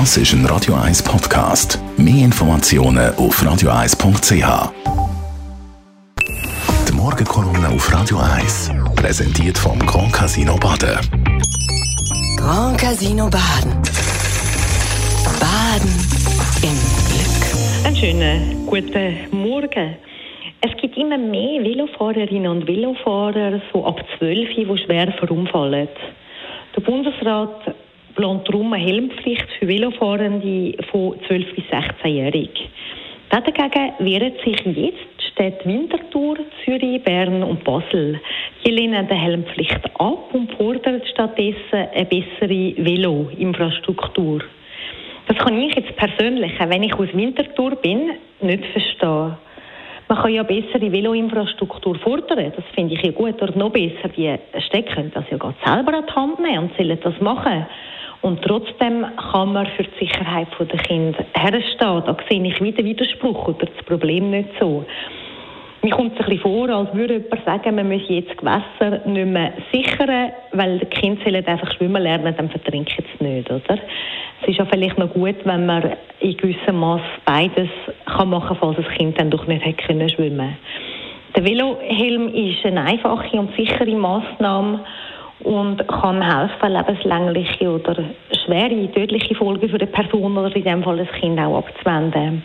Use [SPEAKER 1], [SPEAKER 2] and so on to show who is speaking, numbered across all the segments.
[SPEAKER 1] Das ist ein Radio 1 Podcast. Mehr Informationen auf radio1.ch. Die Morgenkolumne auf Radio 1 präsentiert vom Grand Casino Baden.
[SPEAKER 2] Grand Casino Baden. Baden im Glück.
[SPEAKER 3] Einen schönen guten Morgen. Es gibt immer mehr Velofahrerinnen und Velofahrer, so ab 12, die schwer verunfallen. Der Bundesrat plant darum eine Helmpflicht für Velofahrende von 12 bis 16-Jährigen. Dagegen wehren sich jetzt die Städte Winterthur, Zürich, Bern und Basel. Die lehnen die Helmpflicht ab und fordern stattdessen eine bessere Velo-Infrastruktur. Das kann ich jetzt persönlich, wenn ich aus Winterthur bin, nicht verstehen. Man kann ja bessere Veloinfrastruktur fordern. Das finde ich ja gut. Oder noch besser, die Städte können das ja gerade selber an die Hand nehmen und sollen das machen. Und trotzdem kann man für die Sicherheit der Kinder herstehen. Da sehe ich wieder Widerspruch oder das Problem nicht so. Mir kommt es ein bisschen vor, als würde jemand sagen, man müsse jetzt Gewässer nicht mehr sichern, weil die Kinder sollen einfach schwimmen lernen, dann vertrinken sie nicht, oder? Es ist ja vielleicht noch gut, wenn man in gewissem Maß beides kann machen kann, falls das Kind dann doch nicht hätte können Der Velohelm ist eine einfache und sichere Maßnahme und kann helfen, lebenslängliche oder schwere, tödliche Folgen für eine Person oder in dem Fall das Kind auch abzuwenden.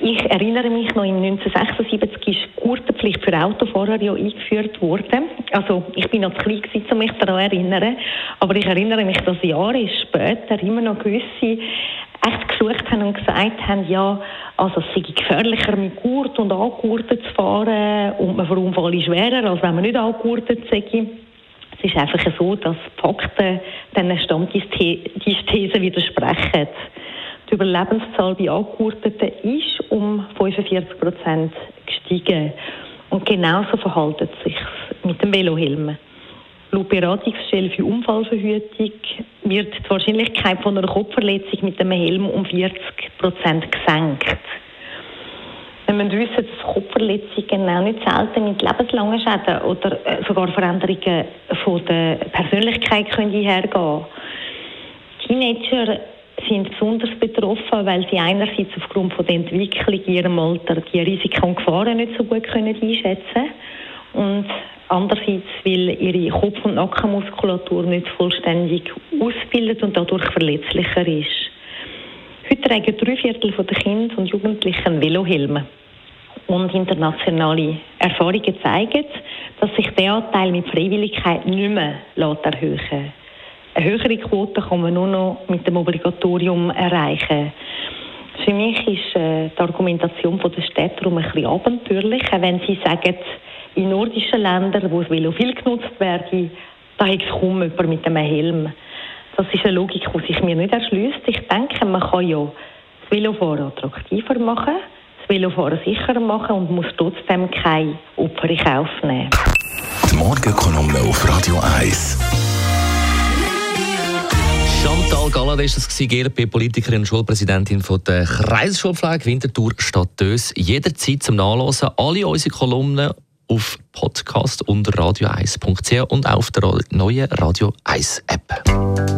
[SPEAKER 3] Ich erinnere mich noch, in 1976 ist Gurtenpflicht für Autofahrer ja eingeführt worden. Also ich bin noch zu klein um mich daran zu erinnern, aber ich erinnere mich, dass Jahre später immer noch gewisse echt geschaut haben und gesagt haben, ja, also es sei gefährlicher mit Gurt und angurtet zu fahren und man verunfallt schwerer, als wenn man nicht angurtet sei. Es ist einfach so, dass Fakten diesen Stammthesen widersprechen. Die Überlebenszahl bei Angehörten ist um 45 Prozent gestiegen. Und genauso verhält es sich mit dem Velohelm. Laut Beratungsstelle für Unfallverhütung wird die Wahrscheinlichkeit von einer Kopfverletzung mit dem Helm um 40 Prozent gesenkt. Wenn man wissen, dass Kopfverletzungen auch nicht selten mit lebenslangen Schäden oder äh, sogar Veränderungen von der Persönlichkeit können hergehen. Teenager sind besonders betroffen, weil sie einerseits aufgrund von der Entwicklung in ihrem Alter die Risiken und Gefahren nicht so gut können einschätzen und andererseits, weil ihre Kopf- und Nackenmuskulatur nicht vollständig ausbildet und dadurch verletzlicher ist. Heute tragen drei Viertel der Kinder und Jugendlichen Velohelme. Und internationale Erfahrungen zeigen, dass sich der Anteil mit Freiwilligkeit nicht mehr erhöhen. Eine höhere Quote kann man nur noch mit dem Obligatorium erreichen. Für mich ist äh, die Argumentation der Städte ein bisschen abenteuerlich, wenn sie sagen, in nordischen Ländern, wo das Velo viel genutzt werde, da hat es kaum jemand mit einem Helm. Das ist eine Logik, die sich mir nicht erschließt. Ich denke, man kann ja das Velofahren attraktiver machen, das Velofahren sicherer machen und muss trotzdem keine Opfer in Kauf nehmen.
[SPEAKER 1] Die Morgenkolumne auf Radio 1.
[SPEAKER 4] Chantal Galladay das war GLP-Politikerin und Schulpräsidentin von der Kreisschulpflege Winterthur Stadtös. Jederzeit zum Nachlesen alle unsere Kolumnen auf Podcast unter radio1.ch und auf der neuen Radio 1 App.